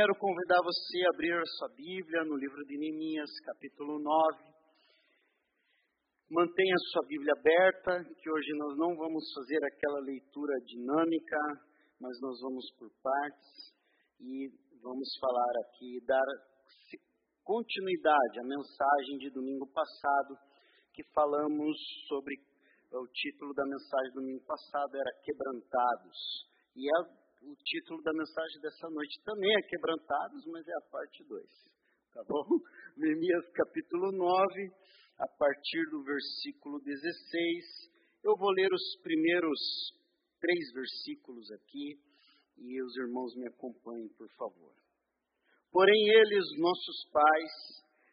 quero convidar você a abrir a sua Bíblia no livro de Neemias, capítulo 9. Mantenha a sua Bíblia aberta, que hoje nós não vamos fazer aquela leitura dinâmica, mas nós vamos por partes e vamos falar aqui, dar continuidade à mensagem de domingo passado, que falamos sobre o título da mensagem do domingo passado era Quebrantados. E é o título da mensagem dessa noite também é Quebrantados, mas é a parte 2. Tá bom? Neemias capítulo 9, a partir do versículo 16. Eu vou ler os primeiros três versículos aqui e os irmãos me acompanhem, por favor. Porém, eles, nossos pais,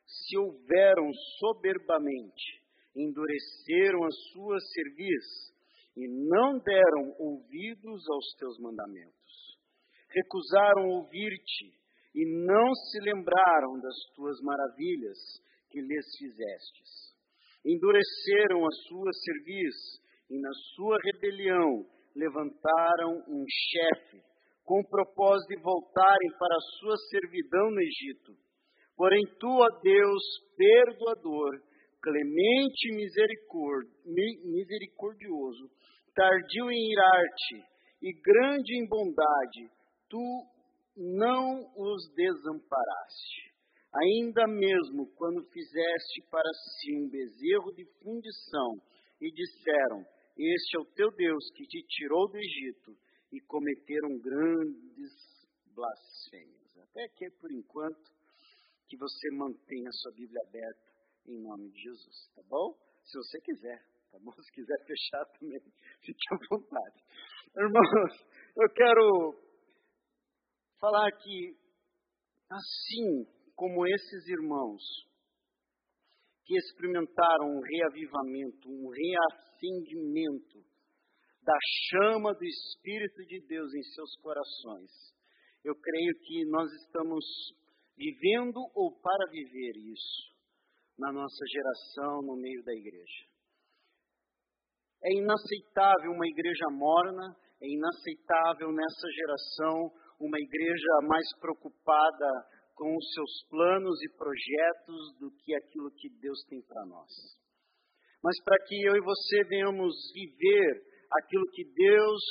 se houveram soberbamente, endureceram a sua cerviz e não deram ouvidos aos teus mandamentos recusaram ouvir-te e não se lembraram das tuas maravilhas que lhes fizestes. Endureceram a sua cerviz e na sua rebelião levantaram um chefe com o propósito de voltarem para a sua servidão no Egito. Porém, tu, ó Deus, perdoador, clemente e misericordioso, tardio em irar-te e grande em bondade, tu não os desamparaste. Ainda mesmo quando fizeste para si um bezerro de fundição e disseram: Este é o teu Deus que te tirou do Egito, e cometeram grandes blasfêmias. Até aqui, por enquanto, que você mantenha a sua Bíblia aberta em nome de Jesus, tá bom? Se você quiser, tá bom? Se quiser fechar também, fique à vontade. Irmãos, eu quero falar que, assim como esses irmãos que experimentaram um reavivamento, um reacendimento da chama do Espírito de Deus em seus corações, eu creio que nós estamos vivendo ou para viver isso na nossa geração, no meio da igreja. É inaceitável uma igreja morna, é inaceitável nessa geração uma igreja mais preocupada com os seus planos e projetos do que aquilo que Deus tem para nós. Mas para que eu e você venhamos viver aquilo que Deus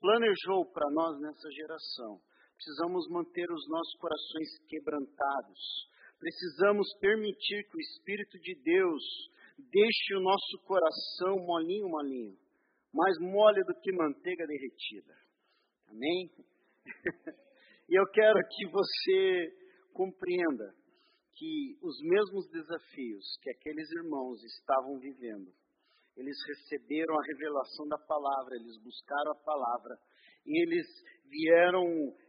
planejou para nós nessa geração, precisamos manter os nossos corações quebrantados. Precisamos permitir que o Espírito de Deus deixe o nosso coração molinho, molinho, mais mole do que manteiga derretida. Amém? e eu quero que você compreenda que os mesmos desafios que aqueles irmãos estavam vivendo, eles receberam a revelação da palavra, eles buscaram a palavra, e eles vieram.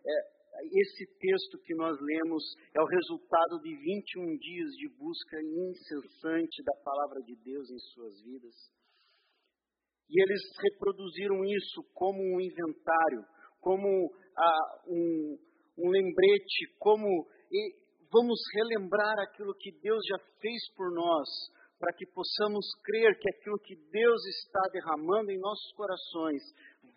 É, esse texto que nós lemos é o resultado de 21 dias de busca incessante da palavra de Deus em suas vidas. E eles reproduziram isso como um inventário, como ah, um, um lembrete, como vamos relembrar aquilo que Deus já fez por nós, para que possamos crer que aquilo que Deus está derramando em nossos corações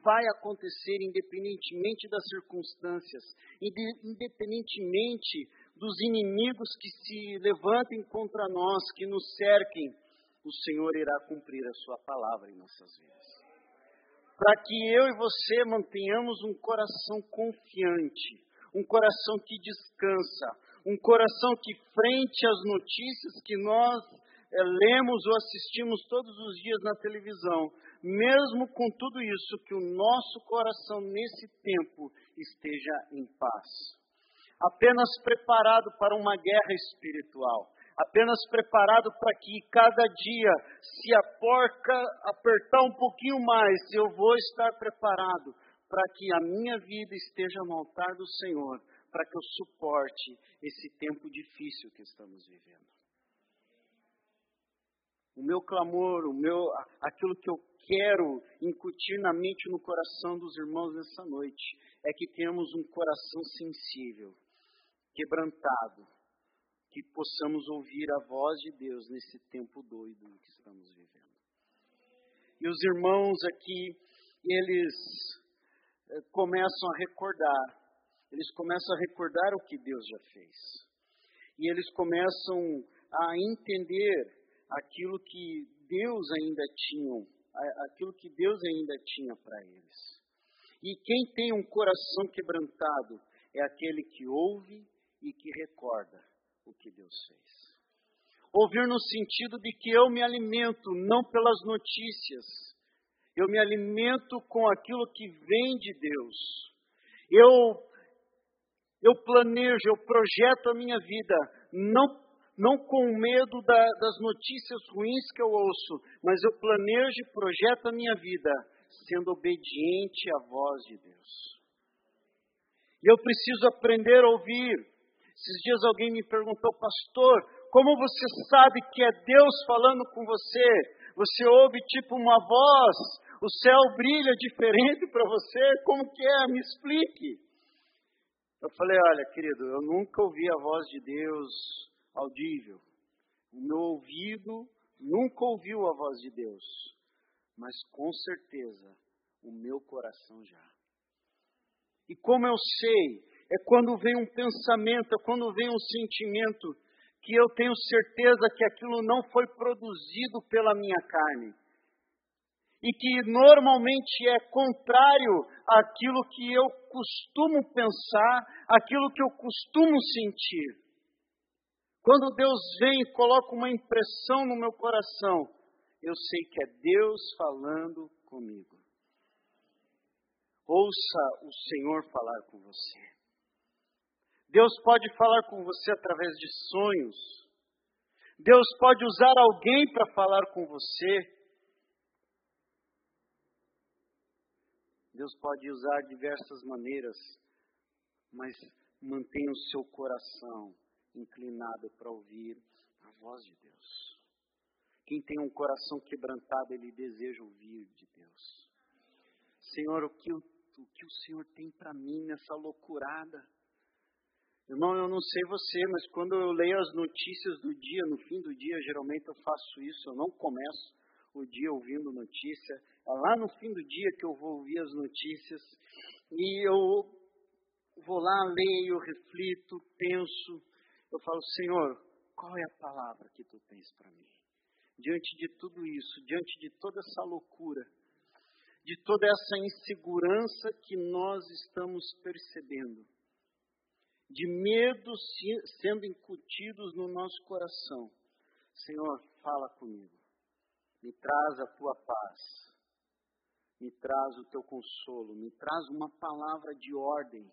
vai acontecer independentemente das circunstâncias, independentemente dos inimigos que se levantem contra nós, que nos cerquem, o Senhor irá cumprir a sua palavra em nossas vidas para que eu e você mantenhamos um coração confiante, um coração que descansa, um coração que, frente às notícias que nós é, lemos ou assistimos todos os dias na televisão, mesmo com tudo isso, que o nosso coração nesse tempo esteja em paz. Apenas preparado para uma guerra espiritual apenas preparado para que cada dia, se a porca apertar um pouquinho mais, eu vou estar preparado para que a minha vida esteja no altar do Senhor, para que eu suporte esse tempo difícil que estamos vivendo. O meu clamor, o meu, aquilo que eu quero incutir na mente e no coração dos irmãos nessa noite é que tenhamos um coração sensível, quebrantado, que possamos ouvir a voz de Deus nesse tempo doido que estamos vivendo. E os irmãos aqui, eles eh, começam a recordar Eles começam a recordar o que Deus já fez. E eles começam a entender aquilo que Deus ainda tinha, aquilo que Deus ainda tinha para eles. E quem tem um coração quebrantado é aquele que ouve e que recorda o que Deus fez. Ouvir no sentido de que eu me alimento não pelas notícias, eu me alimento com aquilo que vem de Deus. Eu eu planejo, eu projeto a minha vida não não com medo da, das notícias ruins que eu ouço, mas eu planejo e projeto a minha vida sendo obediente à voz de Deus. E eu preciso aprender a ouvir. Esses dias alguém me perguntou, pastor, como você sabe que é Deus falando com você? Você ouve tipo uma voz, o céu brilha diferente para você, como que é? Me explique. Eu falei, olha, querido, eu nunca ouvi a voz de Deus audível. O meu ouvido nunca ouviu a voz de Deus, mas com certeza o meu coração já. E como eu sei, é quando vem um pensamento, é quando vem um sentimento, que eu tenho certeza que aquilo não foi produzido pela minha carne. E que normalmente é contrário àquilo que eu costumo pensar, aquilo que eu costumo sentir. Quando Deus vem e coloca uma impressão no meu coração, eu sei que é Deus falando comigo. Ouça o Senhor falar com você. Deus pode falar com você através de sonhos. Deus pode usar alguém para falar com você. Deus pode usar diversas maneiras, mas mantenha o seu coração inclinado para ouvir a voz de Deus. Quem tem um coração quebrantado, ele deseja ouvir de Deus. Senhor, o que, o, o, que o Senhor tem para mim nessa loucurada? Irmão, eu não sei você, mas quando eu leio as notícias do dia, no fim do dia, geralmente eu faço isso, eu não começo o dia ouvindo notícia. É lá no fim do dia que eu vou ouvir as notícias e eu vou lá, leio, reflito, penso, eu falo, Senhor, qual é a palavra que tu tens para mim? Diante de tudo isso, diante de toda essa loucura, de toda essa insegurança que nós estamos percebendo, de medos sendo incutidos no nosso coração, Senhor, fala comigo. Me traz a tua paz. Me traz o teu consolo. Me traz uma palavra de ordem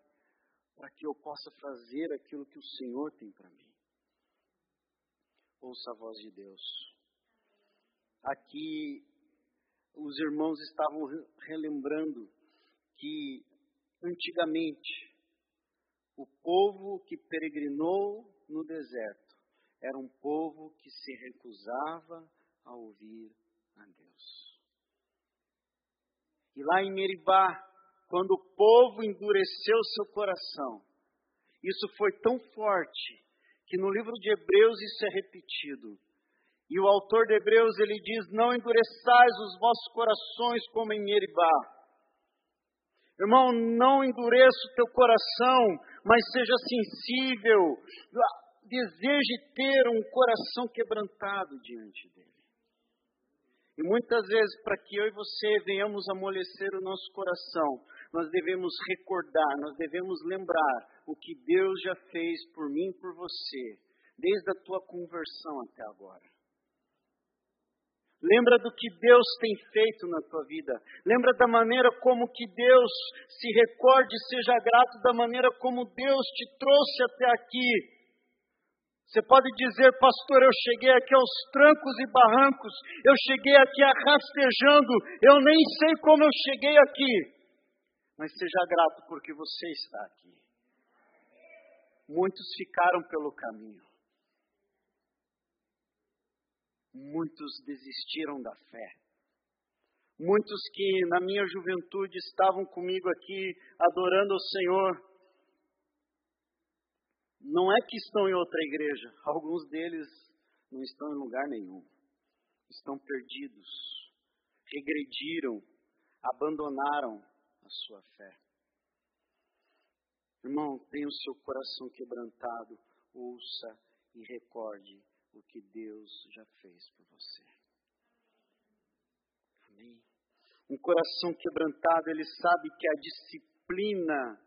para que eu possa fazer aquilo que o Senhor tem para mim. Ouça a voz de Deus. Aqui, os irmãos estavam relembrando que, antigamente, o povo que peregrinou no deserto era um povo que se recusava a ouvir a Deus. E lá em Meribá, quando o povo endureceu seu coração. Isso foi tão forte que no livro de Hebreus isso é repetido. E o autor de Hebreus ele diz: Não endureçais os vossos corações como em Meribá. Irmão, não endureça o teu coração, mas seja sensível. Deseje ter um coração quebrantado diante dele. E muitas vezes, para que eu e você venhamos amolecer o nosso coração, nós devemos recordar, nós devemos lembrar o que Deus já fez por mim e por você, desde a tua conversão até agora. Lembra do que Deus tem feito na tua vida. Lembra da maneira como que Deus se recorde, seja grato da maneira como Deus te trouxe até aqui você pode dizer, pastor, eu cheguei aqui aos trancos e barrancos, eu cheguei aqui arrastejando, eu nem sei como eu cheguei aqui. Mas seja grato porque você está aqui. Muitos ficaram pelo caminho. Muitos desistiram da fé. Muitos que na minha juventude estavam comigo aqui adorando o Senhor, não é que estão em outra igreja, alguns deles não estão em lugar nenhum. Estão perdidos, regrediram, abandonaram a sua fé. Irmão, tenha o seu coração quebrantado, ouça e recorde o que Deus já fez por você. Amém. Um coração quebrantado, ele sabe que a disciplina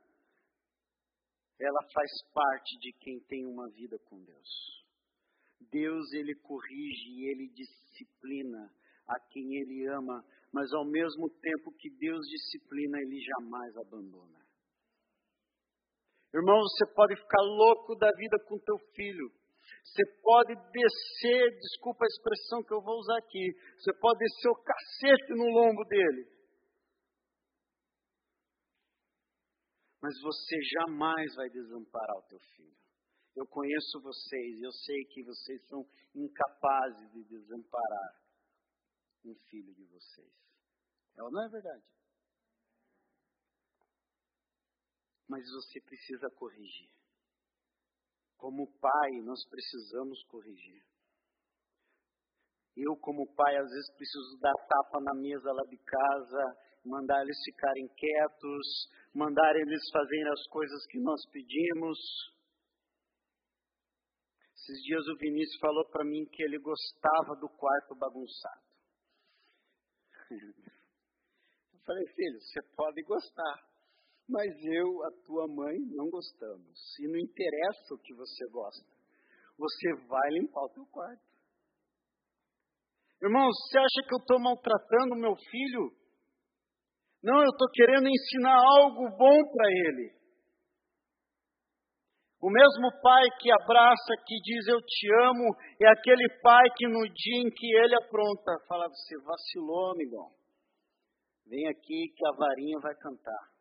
ela faz parte de quem tem uma vida com Deus. Deus ele corrige e ele disciplina a quem ele ama, mas ao mesmo tempo que Deus disciplina, ele jamais abandona. Irmão, você pode ficar louco da vida com teu filho. Você pode descer, desculpa a expressão que eu vou usar aqui, você pode descer o cacete no lombo dele. Mas você jamais vai desamparar o teu filho. Eu conheço vocês, eu sei que vocês são incapazes de desamparar um filho de vocês. É ou não é verdade? Mas você precisa corrigir. Como pai, nós precisamos corrigir. Eu, como pai, às vezes preciso dar tapa na mesa lá de casa, mandar eles ficarem quietos, mandar eles fazerem as coisas que nós pedimos. Esses dias o Vinícius falou para mim que ele gostava do quarto bagunçado. Eu falei, filho, você pode gostar, mas eu, a tua mãe, não gostamos. E não interessa o que você gosta. Você vai limpar o teu quarto. Irmão, você acha que eu estou maltratando meu filho? Não, eu estou querendo ensinar algo bom para ele. O mesmo pai que abraça, que diz eu te amo, é aquele pai que no dia em que ele apronta, fala, você vacilou, amigão. Vem aqui que a varinha vai cantar.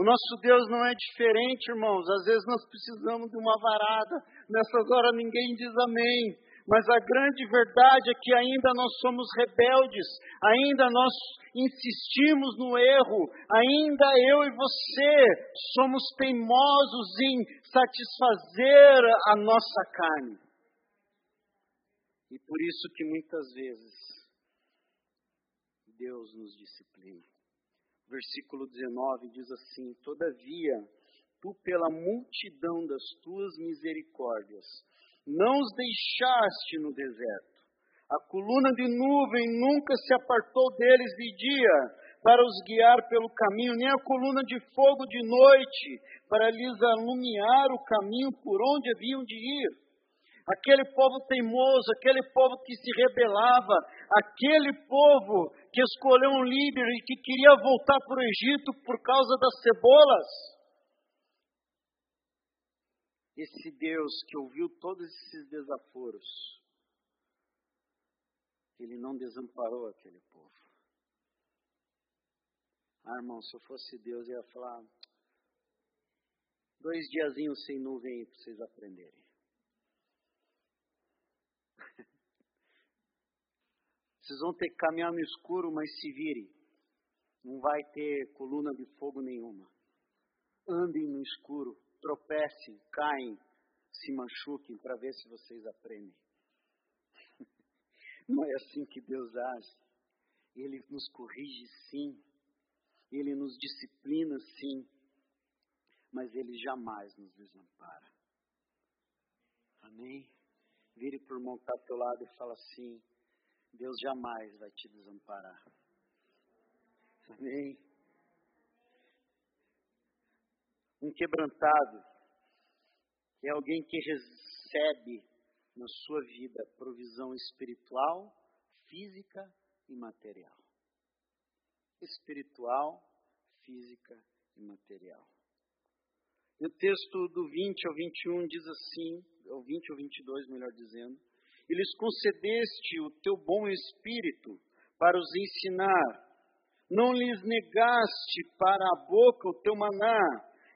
O nosso Deus não é diferente, irmãos. Às vezes nós precisamos de uma varada. Nessas horas ninguém diz amém. Mas a grande verdade é que ainda nós somos rebeldes, ainda nós insistimos no erro, ainda eu e você somos teimosos em satisfazer a nossa carne. E por isso que muitas vezes Deus nos disciplina versículo 19 diz assim: Todavia, tu, pela multidão das tuas misericórdias, não os deixaste no deserto. A coluna de nuvem nunca se apartou deles de dia para os guiar pelo caminho, nem a coluna de fogo de noite para lhes alumiar o caminho por onde haviam de ir aquele povo teimoso, aquele povo que se rebelava, aquele povo que escolheu um líder e que queria voltar para o Egito por causa das cebolas. Esse Deus que ouviu todos esses desaforos, ele não desamparou aquele povo. Ah, irmão, se eu fosse Deus, eu ia falar: dois diazinhos sem nuvem para vocês aprenderem. Vocês vão ter que caminhar no escuro, mas se virem. Não vai ter coluna de fogo nenhuma. Andem no escuro, tropecem, caem, se machuquem para ver se vocês aprendem. Não é assim que Deus age. Ele nos corrige sim. Ele nos disciplina sim. Mas Ele jamais nos desampara. Amém? Vire por irmão que está ao teu lado e fala assim: Deus jamais vai te desamparar. Amém? Um quebrantado é alguém que recebe na sua vida provisão espiritual, física e material. Espiritual, física e material. E o texto do 20 ao 21 diz assim, ou 20 ao 22, melhor dizendo, e lhes concedeste o teu bom espírito para os ensinar. Não lhes negaste para a boca o teu maná,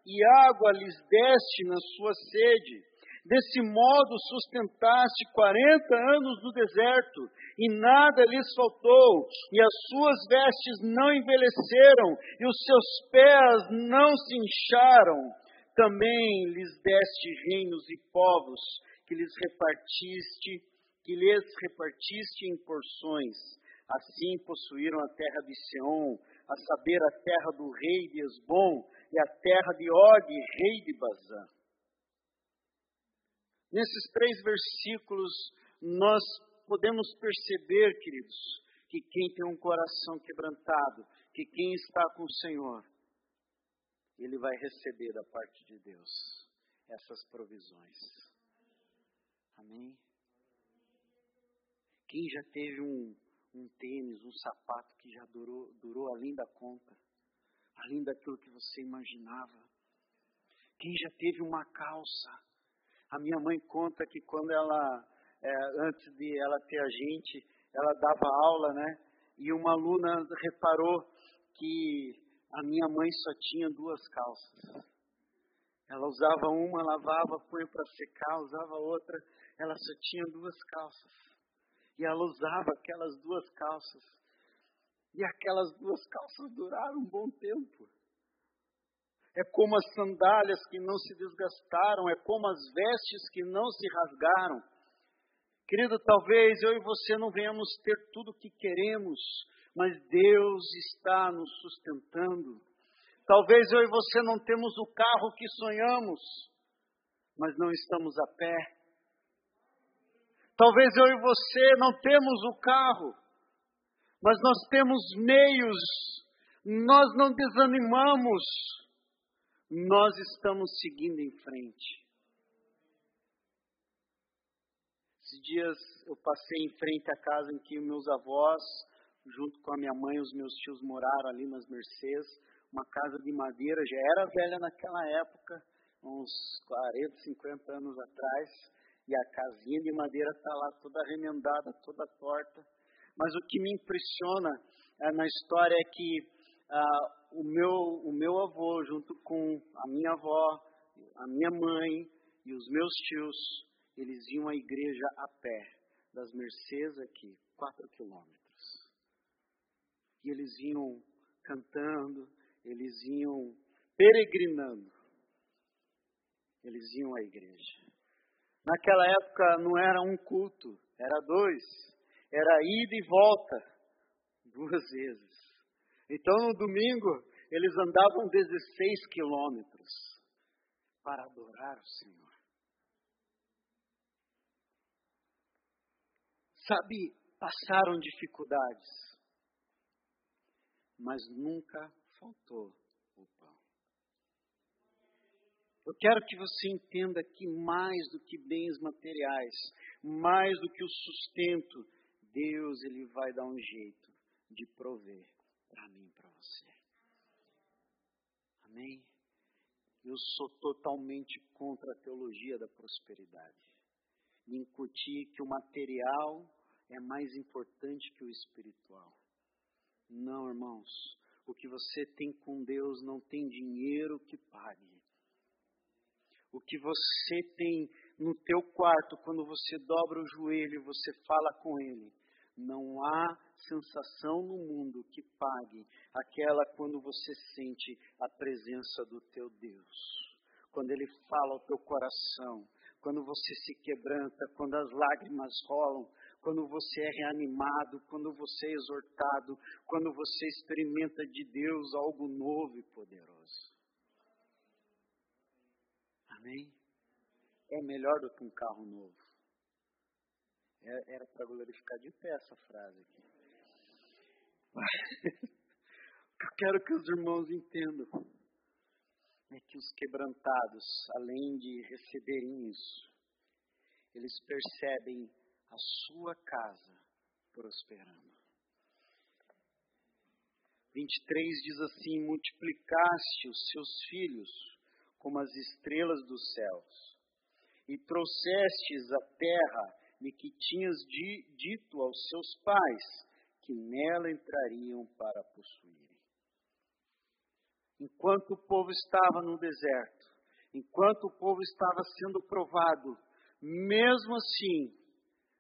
e água lhes deste na sua sede. Desse modo sustentaste quarenta anos no deserto, e nada lhes faltou, e as suas vestes não envelheceram, e os seus pés não se incharam. Também lhes deste reinos e povos, que lhes repartiste que lhes repartiste em porções. Assim possuíram a terra de Sião, a saber, a terra do rei de Esbom, e a terra de Og, rei de Bazã. Nesses três versículos, nós podemos perceber, queridos, que quem tem um coração quebrantado, que quem está com o Senhor, ele vai receber da parte de Deus essas provisões. Amém? Quem já teve um, um tênis, um sapato que já durou, durou além da conta, além daquilo que você imaginava? Quem já teve uma calça? A minha mãe conta que quando ela, é, antes de ela ter a gente, ela dava aula, né? E uma aluna reparou que a minha mãe só tinha duas calças. Ela usava uma, lavava, punha para secar, usava outra. Ela só tinha duas calças. E ela usava aquelas duas calças. E aquelas duas calças duraram um bom tempo. É como as sandálias que não se desgastaram, é como as vestes que não se rasgaram. Querido, talvez eu e você não venhamos ter tudo o que queremos, mas Deus está nos sustentando. Talvez eu e você não temos o carro que sonhamos, mas não estamos a pé. Talvez eu e você não temos o carro, mas nós temos meios, nós não desanimamos, nós estamos seguindo em frente. Esses dias eu passei em frente à casa em que meus avós junto com a minha mãe, os meus tios moraram ali nas Mercedes, uma casa de madeira, já era velha naquela época, uns 40, 50 anos atrás, e a casinha de madeira está lá toda remendada, toda torta. Mas o que me impressiona é, na história é que ah, o, meu, o meu avô, junto com a minha avó, a minha mãe e os meus tios, eles iam à igreja a pé, das Mercedes aqui, 4 quilômetros. E eles iam cantando, eles iam peregrinando. Eles iam à igreja. Naquela época não era um culto, era dois. Era ida e volta, duas vezes. Então no domingo eles andavam 16 quilômetros para adorar o Senhor. Sabe, passaram dificuldades mas nunca faltou o pão. Eu quero que você entenda que mais do que bens materiais, mais do que o sustento, Deus ele vai dar um jeito de prover para mim, para você. Amém? Eu sou totalmente contra a teologia da prosperidade. Incutir que o material é mais importante que o espiritual. Não, irmãos. O que você tem com Deus não tem dinheiro que pague. O que você tem no teu quarto, quando você dobra o joelho e você fala com Ele, não há sensação no mundo que pague aquela quando você sente a presença do teu Deus. Quando Ele fala ao teu coração, quando você se quebranta, quando as lágrimas rolam, quando você é reanimado, quando você é exortado, quando você experimenta de Deus algo novo e poderoso. Amém? É melhor do que um carro novo. É, era para glorificar de pé essa frase aqui. eu quero que os irmãos entendam é que os quebrantados, além de receberem isso, eles percebem a sua casa prosperando. 23 diz assim: Multiplicaste os seus filhos como as estrelas dos céus, e trouxestes a terra de que tinhas dito aos seus pais que nela entrariam para possuírem. Enquanto o povo estava no deserto, enquanto o povo estava sendo provado, mesmo assim,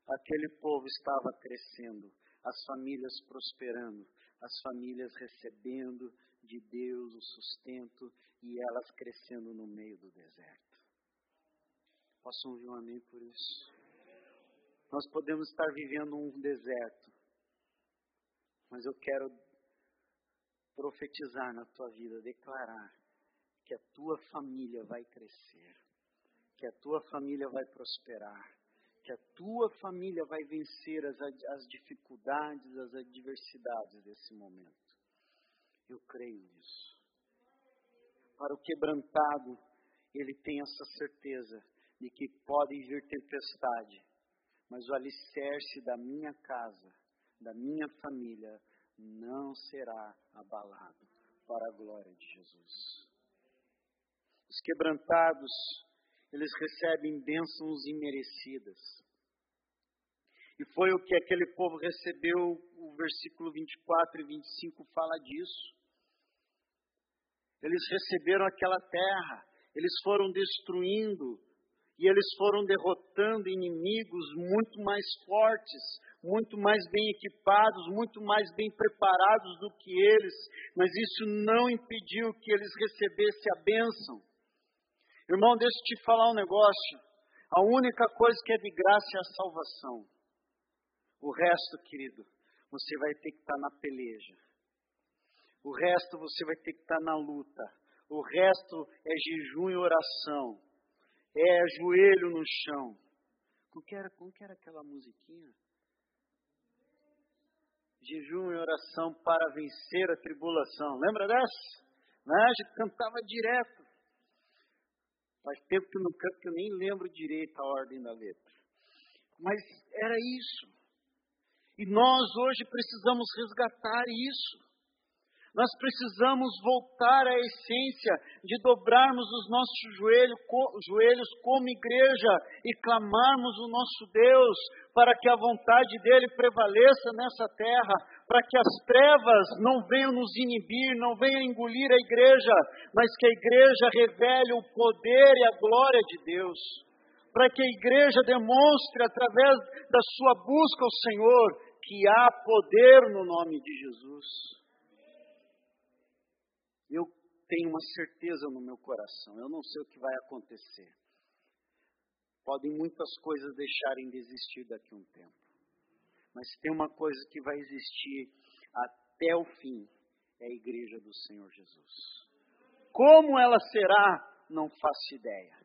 aquele povo estava crescendo, as famílias prosperando, as famílias recebendo de Deus o sustento e elas crescendo no meio do deserto. Posso ouvir um amém por isso? Nós podemos estar vivendo um deserto, mas eu quero profetizar na tua vida, declarar que a tua família vai crescer, que a tua família vai prosperar, que a tua família vai vencer as, as dificuldades, as adversidades desse momento. Eu creio nisso. Para o quebrantado, ele tem essa certeza de que pode vir tempestade, mas o alicerce da minha casa, da minha família, não será abalado para a glória de Jesus. Os quebrantados, eles recebem bênçãos imerecidas. E foi o que aquele povo recebeu, o versículo 24 e 25 fala disso. Eles receberam aquela terra, eles foram destruindo e eles foram derrotando inimigos muito mais fortes, muito mais bem equipados, muito mais bem preparados do que eles, mas isso não impediu que eles recebessem a bênção. Irmão, deixa eu te falar um negócio. A única coisa que é de graça é a salvação. O resto, querido, você vai ter que estar na peleja. O resto você vai ter que estar na luta. O resto é jejum e oração. É joelho no chão. Como que era, como que era aquela musiquinha? Jejum e oração para vencer a tribulação. Lembra dessa? Né? A gente cantava direto. Faz tempo que não canto, que eu nem lembro direito a ordem da letra. Mas era isso. E nós hoje precisamos resgatar isso. Nós precisamos voltar à essência de dobrarmos os nossos joelhos, joelhos como igreja e clamarmos o nosso Deus para que a vontade dele prevaleça nessa terra, para que as trevas não venham nos inibir, não venham engolir a igreja, mas que a igreja revele o poder e a glória de Deus. Para que a igreja demonstre, através da sua busca ao Senhor, que há poder no nome de Jesus eu tenho uma certeza no meu coração, eu não sei o que vai acontecer. Podem muitas coisas deixarem de existir daqui a um tempo. Mas tem uma coisa que vai existir até o fim, é a igreja do Senhor Jesus. Como ela será, não faço ideia.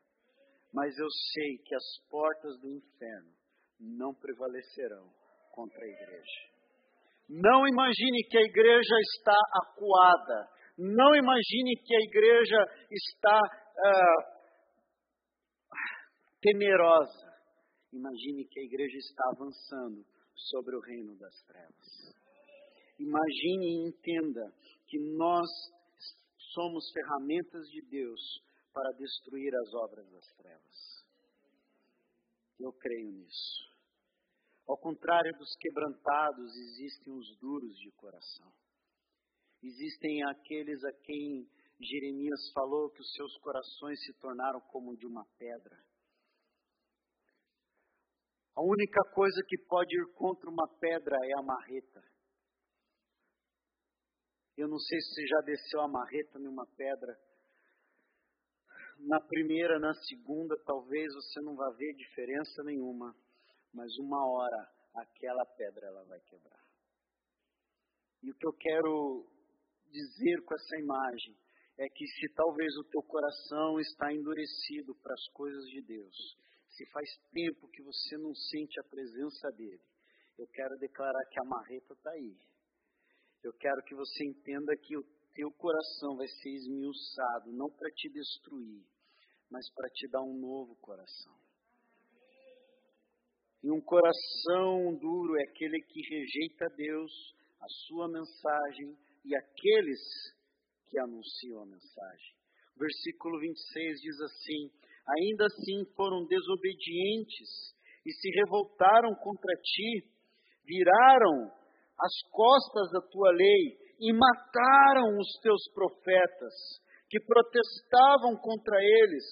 Mas eu sei que as portas do inferno não prevalecerão contra a igreja. Não imagine que a igreja está acuada, não imagine que a igreja está ah, temerosa. Imagine que a igreja está avançando sobre o reino das trevas. Imagine e entenda que nós somos ferramentas de Deus para destruir as obras das trevas. Eu creio nisso. Ao contrário dos quebrantados, existem os duros de coração. Existem aqueles a quem Jeremias falou que os seus corações se tornaram como de uma pedra. A única coisa que pode ir contra uma pedra é a marreta. Eu não sei se você já desceu a marreta numa pedra. Na primeira, na segunda, talvez você não vá ver diferença nenhuma, mas uma hora aquela pedra ela vai quebrar. E o que eu quero dizer com essa imagem é que se talvez o teu coração está endurecido para as coisas de Deus, se faz tempo que você não sente a presença dele, eu quero declarar que a marreta está aí. Eu quero que você entenda que o teu coração vai ser esmiuçado, não para te destruir, mas para te dar um novo coração. E um coração duro é aquele que rejeita Deus, a sua mensagem, e aqueles que anunciam a mensagem. Versículo 26 diz assim: Ainda assim foram desobedientes e se revoltaram contra ti, viraram as costas da tua lei e mataram os teus profetas, que protestavam contra eles,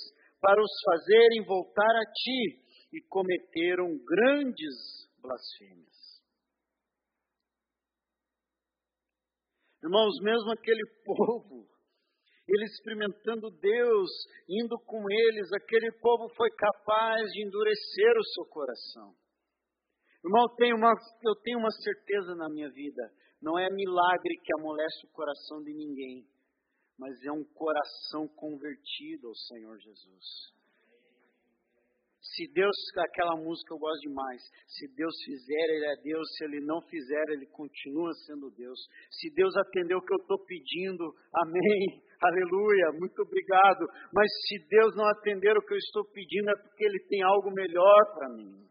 para os fazerem voltar a ti, e cometeram grandes blasfêmias. Irmãos, mesmo aquele povo, eles experimentando Deus, indo com eles, aquele povo foi capaz de endurecer o seu coração. Irmão, eu tenho uma, eu tenho uma certeza na minha vida: não é milagre que amolece o coração de ninguém, mas é um coração convertido ao Senhor Jesus. Se Deus, aquela música eu gosto demais. Se Deus fizer, Ele é Deus. Se Ele não fizer, Ele continua sendo Deus. Se Deus atendeu o que eu estou pedindo, amém, aleluia, muito obrigado. Mas se Deus não atender o que eu estou pedindo, é porque Ele tem algo melhor para mim.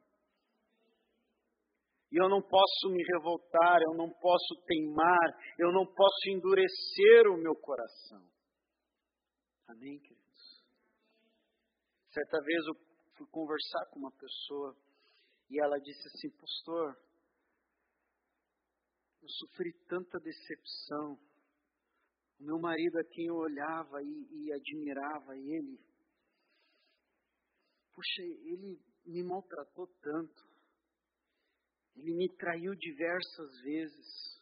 E eu não posso me revoltar, eu não posso teimar, eu não posso endurecer o meu coração. Amém, queridos? Certa vez eu fui conversar com uma pessoa e ela disse assim: Pastor, eu sofri tanta decepção. O meu marido a quem eu olhava e, e admirava ele, puxa, ele me maltratou tanto. Ele me traiu diversas vezes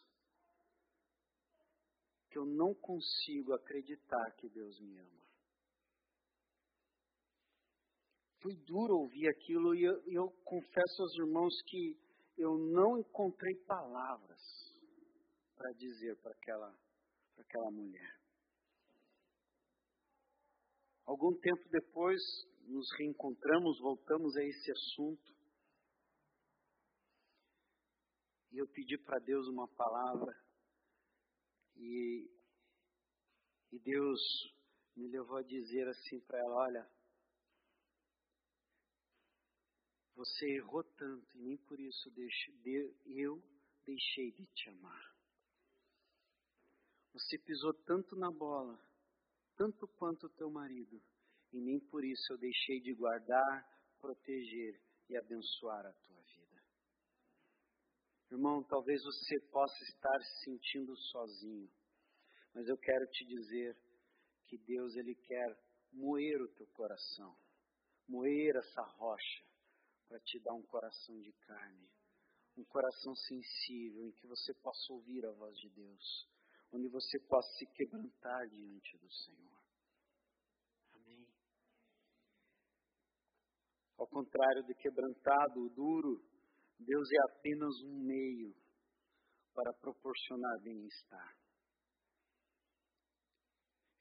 que eu não consigo acreditar que Deus me ama. Foi duro ouvir aquilo e eu, eu confesso aos irmãos que eu não encontrei palavras para dizer para aquela, aquela mulher. Algum tempo depois, nos reencontramos, voltamos a esse assunto. E eu pedi para Deus uma palavra. E, e Deus me levou a dizer assim para ela: Olha, você errou tanto e nem por isso eu deixei de te amar. Você pisou tanto na bola, tanto quanto o teu marido, e nem por isso eu deixei de guardar, proteger e abençoar a tua. Irmão, talvez você possa estar se sentindo sozinho, mas eu quero te dizer que Deus ele quer moer o teu coração, moer essa rocha para te dar um coração de carne, um coração sensível em que você possa ouvir a voz de Deus, onde você possa se quebrantar diante do Senhor. Amém. Ao contrário de quebrantado, o duro, Deus é apenas um meio para proporcionar bem-estar.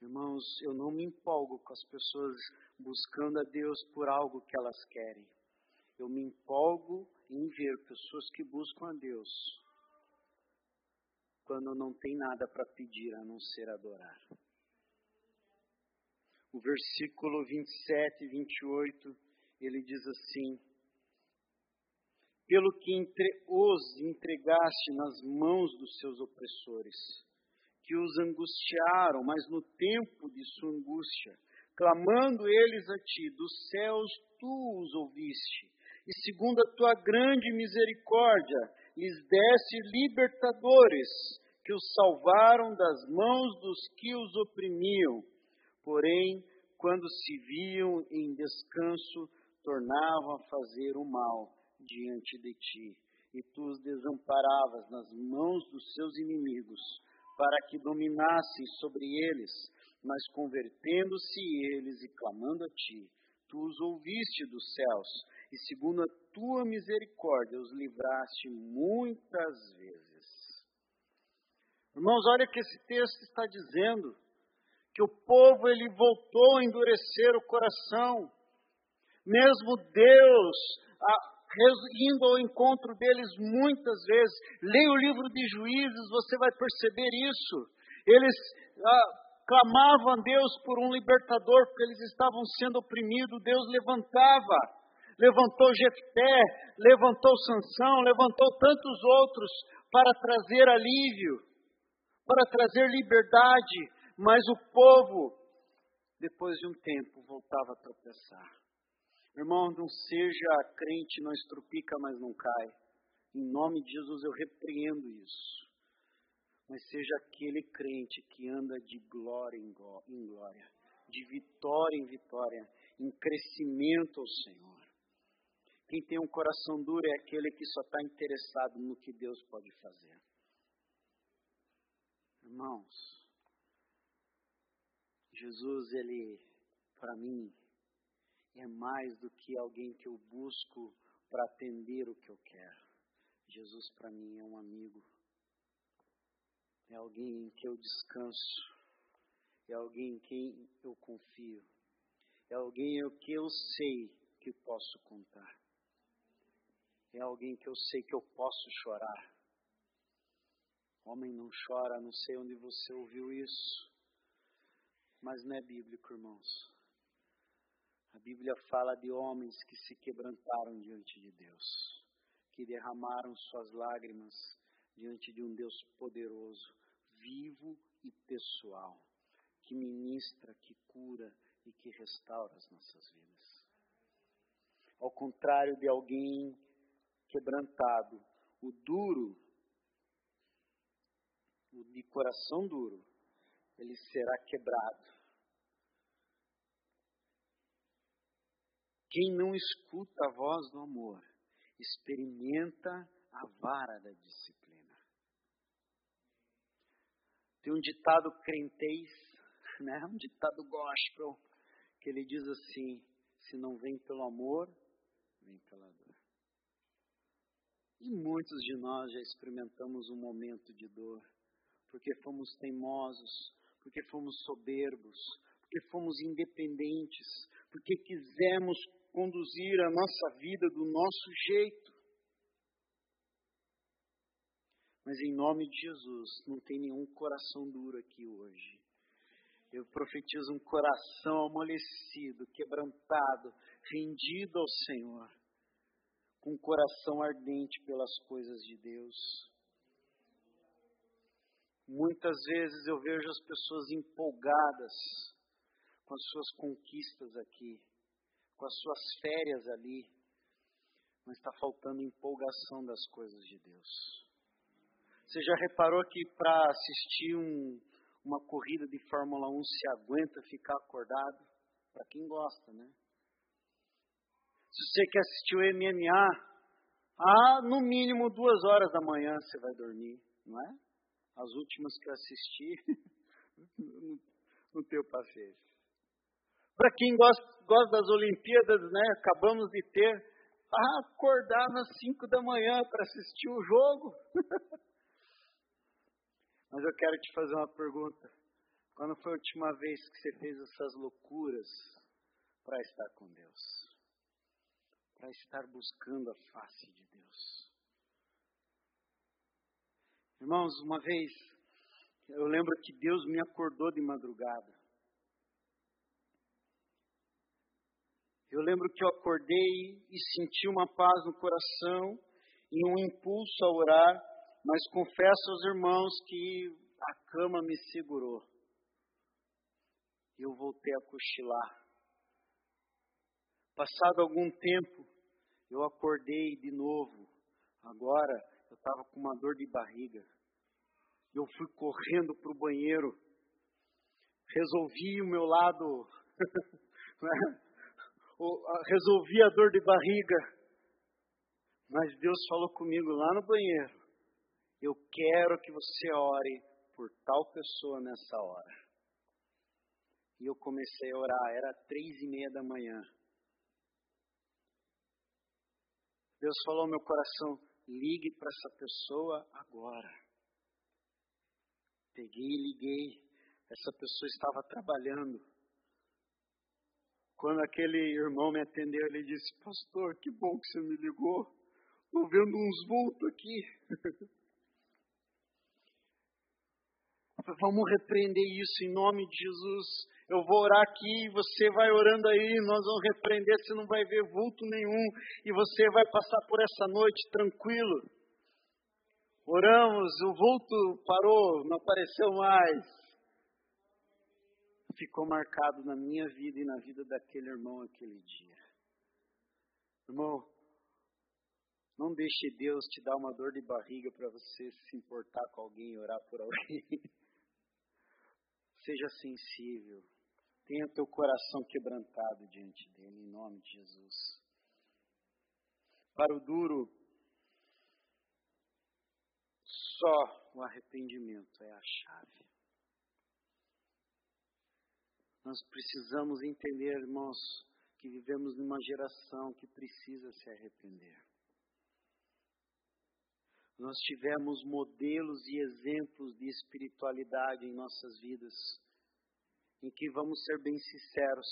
Irmãos, eu não me empolgo com as pessoas buscando a Deus por algo que elas querem. Eu me empolgo em ver pessoas que buscam a Deus quando não tem nada para pedir a não ser adorar. O versículo 27 e 28, ele diz assim: pelo que entre, os entregaste nas mãos dos seus opressores, que os angustiaram, mas no tempo de sua angústia, clamando eles a ti, dos céus tu os ouviste, e segundo a tua grande misericórdia, lhes deste libertadores, que os salvaram das mãos dos que os oprimiam. Porém, quando se viam em descanso, tornavam a fazer o mal diante de ti, e tu os desamparavas nas mãos dos seus inimigos, para que dominassem sobre eles, mas convertendo-se eles e clamando a ti, tu os ouviste dos céus, e segundo a tua misericórdia os livraste muitas vezes. Irmãos, olha o que esse texto está dizendo, que o povo ele voltou a endurecer o coração. Mesmo Deus, a, indo ao encontro deles muitas vezes. Leia o livro de Juízes, você vai perceber isso. Eles ah, clamavam a Deus por um libertador, porque eles estavam sendo oprimidos. Deus levantava, levantou Jefté, levantou Sansão, levantou tantos outros para trazer alívio, para trazer liberdade. Mas o povo, depois de um tempo, voltava a tropeçar. Irmão, não seja crente, não estrupica, mas não cai. Em nome de Jesus eu repreendo isso. Mas seja aquele crente que anda de glória em glória, de vitória em vitória, em crescimento ao Senhor. Quem tem um coração duro é aquele que só está interessado no que Deus pode fazer. Irmãos, Jesus, ele, para mim, é mais do que alguém que eu busco para atender o que eu quero. Jesus para mim é um amigo, é alguém em que eu descanso, é alguém em quem eu confio, é alguém em que eu sei que posso contar, é alguém que eu sei que eu posso chorar. Homem não chora, não sei onde você ouviu isso, mas não é bíblico, irmãos. A Bíblia fala de homens que se quebrantaram diante de Deus, que derramaram suas lágrimas diante de um Deus poderoso, vivo e pessoal, que ministra, que cura e que restaura as nossas vidas. Ao contrário de alguém quebrantado, o duro, o de coração duro, ele será quebrado. Quem não escuta a voz do amor, experimenta a vara da disciplina. Tem um ditado crentez, né? um ditado gospel, que ele diz assim: se não vem pelo amor, vem pela dor. E muitos de nós já experimentamos um momento de dor, porque fomos teimosos, porque fomos soberbos, porque fomos independentes, porque quisemos conduzir a nossa vida do nosso jeito. Mas em nome de Jesus, não tem nenhum coração duro aqui hoje. Eu profetizo um coração amolecido, quebrantado, rendido ao Senhor, com um coração ardente pelas coisas de Deus. Muitas vezes eu vejo as pessoas empolgadas com as suas conquistas aqui, com as suas férias ali, mas está faltando empolgação das coisas de Deus. Você já reparou que para assistir um, uma corrida de Fórmula 1 se aguenta ficar acordado? Para quem gosta, né? Se você quer assistir o MMA, ah, no mínimo duas horas da manhã você vai dormir, não é? As últimas que eu assisti, não, tenho paciência. Para quem gosta, gosta das Olimpíadas, né? Acabamos de ter, ah, acordar nas 5 da manhã para assistir o jogo. Mas eu quero te fazer uma pergunta. Quando foi a última vez que você fez essas loucuras para estar com Deus? Para estar buscando a face de Deus? Irmãos, uma vez eu lembro que Deus me acordou de madrugada. Eu lembro que eu acordei e senti uma paz no coração e um impulso a orar mas confesso aos irmãos que a cama me segurou. E eu voltei a cochilar. Passado algum tempo, eu acordei de novo. Agora eu estava com uma dor de barriga. Eu fui correndo para o banheiro. Resolvi o meu lado. Resolvi a dor de barriga. Mas Deus falou comigo lá no banheiro eu quero que você ore por tal pessoa nessa hora. E eu comecei a orar, era três e meia da manhã. Deus falou ao meu coração: ligue para essa pessoa agora. Peguei e liguei. Essa pessoa estava trabalhando. Quando aquele irmão me atendeu, ele disse: Pastor, que bom que você me ligou. Estou vendo uns vultos aqui. Vamos repreender isso em nome de Jesus. Eu vou orar aqui, você vai orando aí, nós vamos repreender, você não vai ver vulto nenhum e você vai passar por essa noite tranquilo. Oramos, o vulto parou, não apareceu mais. Ficou marcado na minha vida e na vida daquele irmão aquele dia. Irmão, não deixe Deus te dar uma dor de barriga para você se importar com alguém e orar por alguém. Seja sensível. Tenha teu coração quebrantado diante dele, em nome de Jesus. Para o duro, só o arrependimento é a chave. Nós precisamos entender, irmãos, que vivemos numa geração que precisa se arrepender. Nós tivemos modelos e exemplos de espiritualidade em nossas vidas em que vamos ser bem sinceros,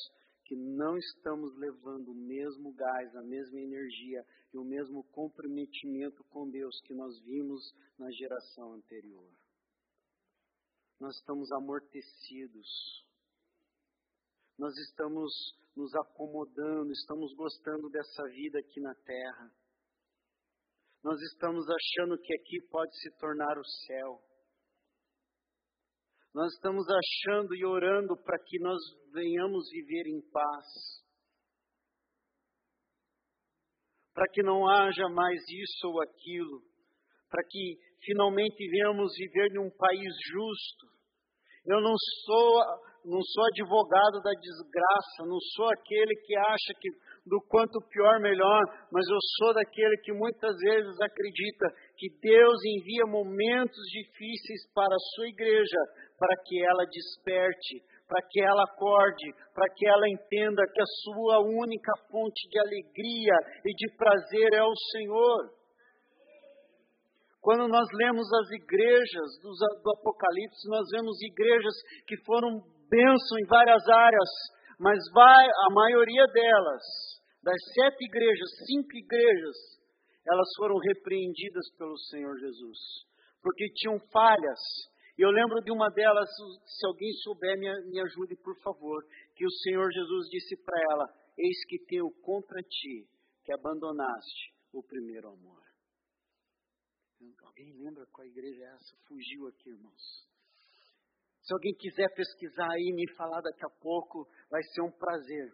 que não estamos levando o mesmo gás, a mesma energia e o mesmo comprometimento com Deus que nós vimos na geração anterior. Nós estamos amortecidos. Nós estamos nos acomodando, estamos gostando dessa vida aqui na terra. Nós estamos achando que aqui pode se tornar o céu. Nós estamos achando e orando para que nós venhamos viver em paz. Para que não haja mais isso ou aquilo. Para que finalmente venhamos viver em um país justo. Eu não sou, não sou advogado da desgraça, não sou aquele que acha que do quanto pior melhor, mas eu sou daquele que muitas vezes acredita que Deus envia momentos difíceis para a sua igreja, para que ela desperte, para que ela acorde, para que ela entenda que a sua única fonte de alegria e de prazer é o Senhor. Quando nós lemos as igrejas do Apocalipse, nós vemos igrejas que foram bênção em várias áreas, mas vai, a maioria delas, das sete igrejas, cinco igrejas, elas foram repreendidas pelo Senhor Jesus, porque tinham falhas. Eu lembro de uma delas, se alguém souber, me, me ajude, por favor, que o Senhor Jesus disse para ela: Eis que tenho contra ti que abandonaste o primeiro amor. Alguém lembra qual igreja é essa? Fugiu aqui, irmãos. Se alguém quiser pesquisar aí e me falar daqui a pouco, vai ser um prazer.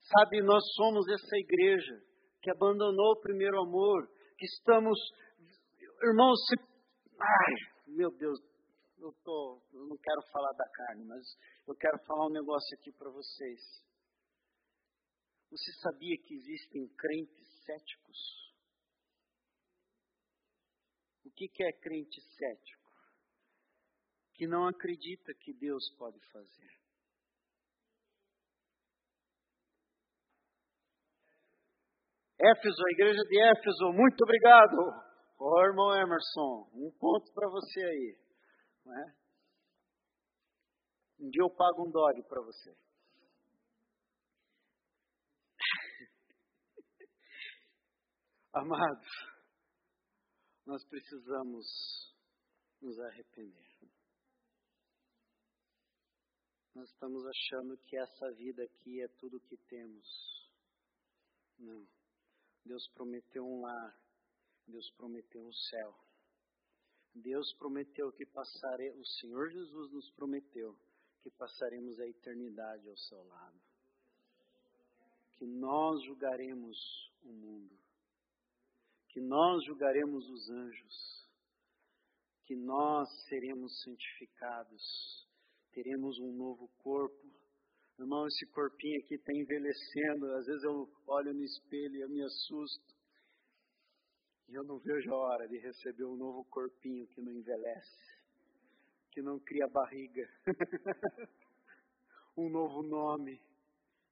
Sabe, nós somos essa igreja que abandonou o primeiro amor, que estamos, irmãos, se, ai, meu Deus, eu, tô, eu não quero falar da carne, mas eu quero falar um negócio aqui para vocês. Você sabia que existem crentes céticos? O que, que é crente cético? Que não acredita que Deus pode fazer. Éfeso, a igreja de Éfeso, muito obrigado. Ô irmão Emerson, um ponto para você aí. É? Um dia eu pago um dog para você. Amados, nós precisamos nos arrepender. Nós estamos achando que essa vida aqui é tudo que temos. Não. Deus prometeu um lar. Deus prometeu um céu. Deus prometeu que passarei, o Senhor Jesus nos prometeu que passaremos a eternidade ao seu lado. Que nós julgaremos o mundo que nós julgaremos os anjos, que nós seremos santificados, teremos um novo corpo. Irmão, esse corpinho aqui está envelhecendo. Às vezes eu olho no espelho e eu me assusto. E eu não vejo a hora de receber um novo corpinho que não envelhece, que não cria barriga. um novo nome.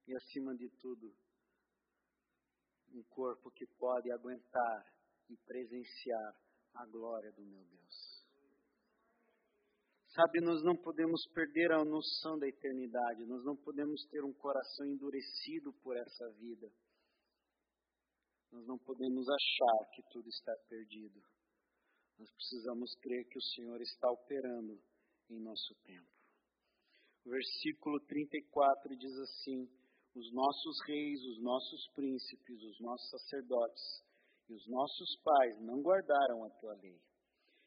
E acima de tudo, um corpo que pode aguentar e presenciar a glória do meu Deus. Sabe, nós não podemos perder a noção da eternidade, nós não podemos ter um coração endurecido por essa vida. Nós não podemos achar que tudo está perdido. Nós precisamos crer que o Senhor está operando em nosso tempo. O versículo 34 diz assim: Os nossos reis, os nossos príncipes, os nossos sacerdotes e os nossos pais não guardaram a tua lei,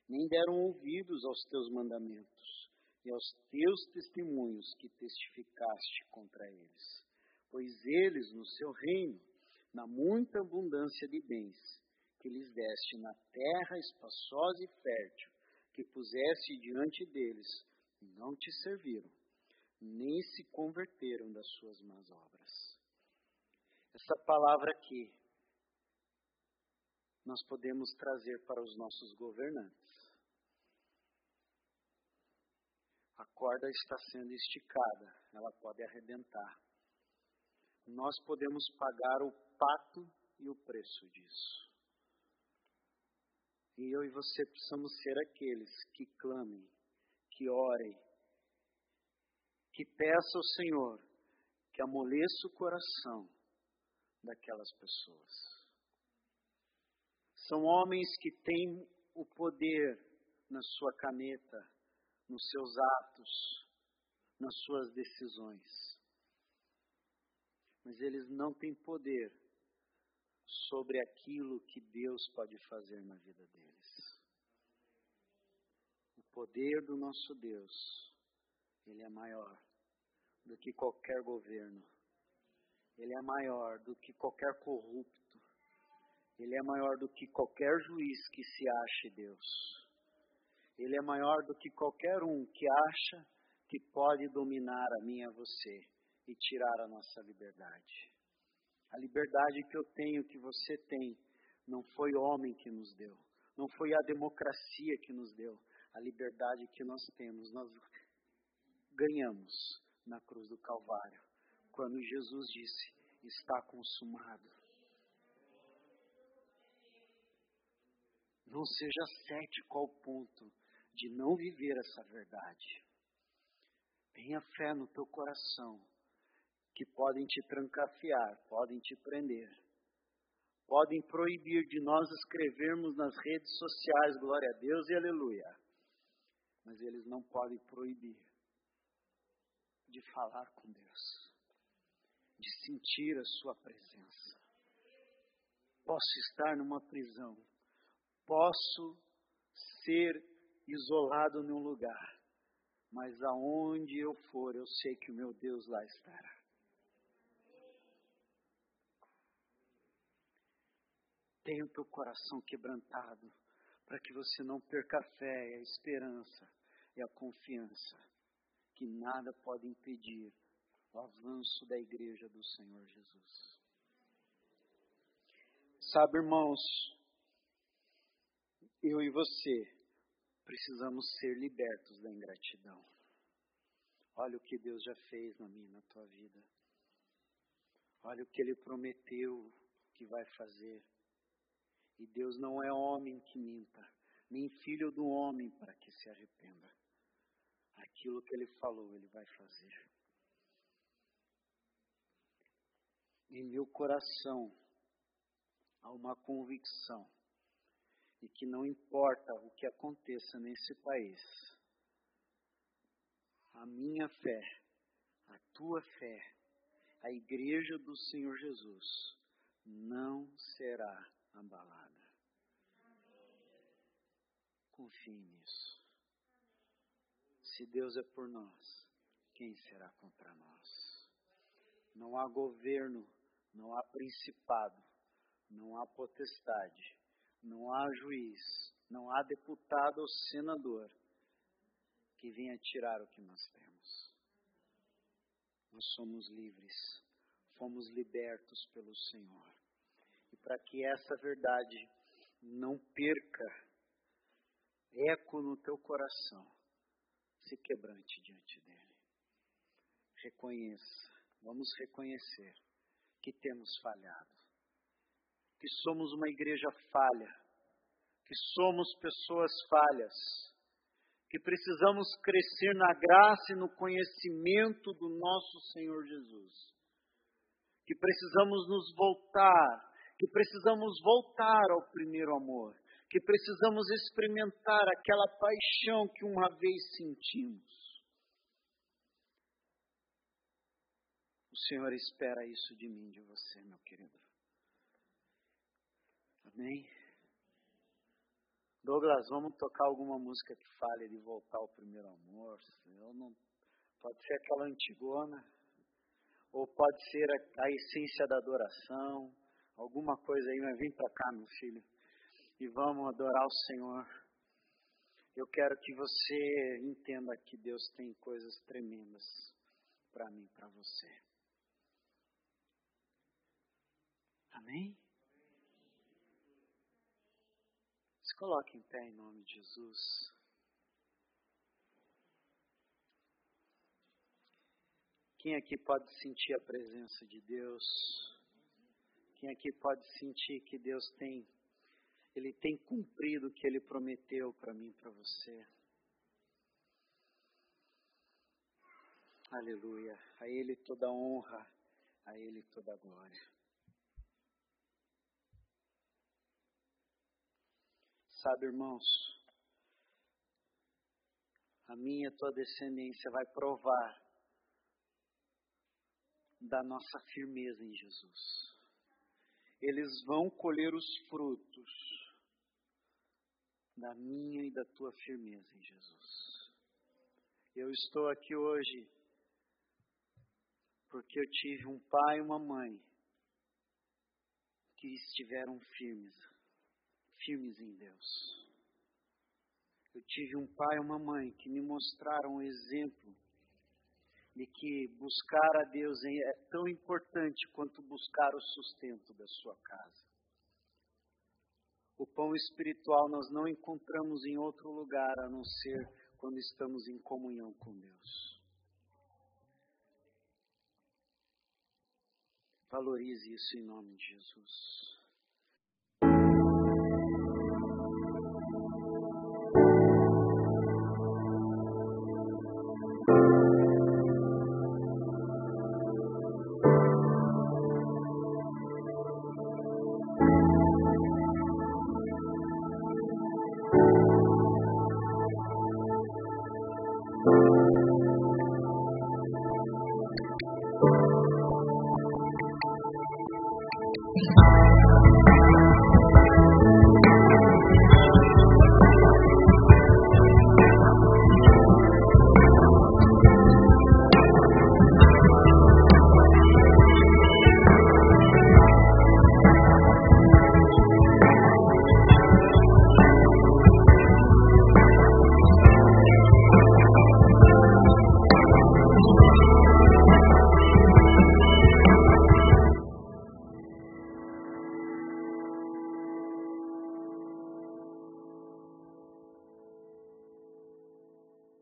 nem deram ouvidos aos teus mandamentos e aos teus testemunhos que testificaste contra eles. Pois eles, no seu reino, na muita abundância de bens que lhes deste na terra espaçosa e fértil, que puseste diante deles, não te serviram, nem se converteram das suas más obras. Essa palavra aqui nós podemos trazer para os nossos governantes. A corda está sendo esticada, ela pode arrebentar. Nós podemos pagar o pato e o preço disso. E eu e você precisamos ser aqueles que clamem, que orem, que peça ao Senhor que amoleça o coração daquelas pessoas. São homens que têm o poder na sua caneta, nos seus atos, nas suas decisões. Mas eles não têm poder sobre aquilo que Deus pode fazer na vida deles. O poder do nosso Deus, ele é maior do que qualquer governo. Ele é maior do que qualquer corrupto. Ele é maior do que qualquer juiz que se ache Deus. Ele é maior do que qualquer um que acha que pode dominar a mim e a você e tirar a nossa liberdade. A liberdade que eu tenho, que você tem, não foi homem que nos deu, não foi a democracia que nos deu. A liberdade que nós temos, nós ganhamos na cruz do Calvário, quando Jesus disse: Está consumado. Não seja cético ao ponto de não viver essa verdade. Tenha fé no teu coração, que podem te trancafiar, podem te prender, podem proibir de nós escrevermos nas redes sociais, glória a Deus e aleluia. Mas eles não podem proibir de falar com Deus, de sentir a Sua presença. Posso estar numa prisão, posso ser isolado num lugar, mas aonde eu for, eu sei que o meu Deus lá estará. Tenha o teu coração quebrantado, para que você não perca a fé, a esperança e a confiança que nada pode impedir o avanço da igreja do Senhor Jesus. Sabe, irmãos, eu e você precisamos ser libertos da ingratidão. Olha o que Deus já fez na minha na tua vida. Olha o que Ele prometeu que vai fazer. E Deus não é homem que minta, nem filho do homem para que se arrependa aquilo que ele falou, ele vai fazer. Em meu coração há uma convicção e que não importa o que aconteça nesse país, a minha fé, a tua fé, a igreja do Senhor Jesus não será abalada. Confie nisso. Se Deus é por nós, quem será contra nós? Não há governo, não há principado, não há potestade, não há juiz, não há deputado ou senador que venha tirar o que nós temos. Nós somos livres, fomos libertos pelo Senhor. E para que essa verdade não perca eco no teu coração, se quebrante diante dele. Reconheça, vamos reconhecer que temos falhado, que somos uma igreja falha, que somos pessoas falhas, que precisamos crescer na graça e no conhecimento do nosso Senhor Jesus, que precisamos nos voltar, que precisamos voltar ao primeiro amor, que precisamos experimentar aquela paixão que uma vez sentimos. O Senhor espera isso de mim, de você, meu querido. Amém? Douglas, vamos tocar alguma música que fale de voltar ao primeiro amor. Eu não, pode ser aquela antigona, ou pode ser a, a essência da adoração, alguma coisa aí, mas vem para cá, meu filho e vamos adorar o Senhor. Eu quero que você entenda que Deus tem coisas tremendas para mim, para você. Amém? Se coloque em pé em nome de Jesus. Quem aqui pode sentir a presença de Deus? Quem aqui pode sentir que Deus tem ele tem cumprido o que ele prometeu para mim, para você. Aleluia. A Ele toda honra, a Ele toda glória. Sabe, irmãos, a minha e a tua descendência vai provar da nossa firmeza em Jesus. Eles vão colher os frutos da minha e da tua firmeza em Jesus. Eu estou aqui hoje porque eu tive um pai e uma mãe que estiveram firmes, firmes em Deus. Eu tive um pai e uma mãe que me mostraram um exemplo de que buscar a Deus é tão importante quanto buscar o sustento da sua casa. O pão espiritual nós não encontramos em outro lugar a não ser quando estamos em comunhão com Deus. Valorize isso em nome de Jesus.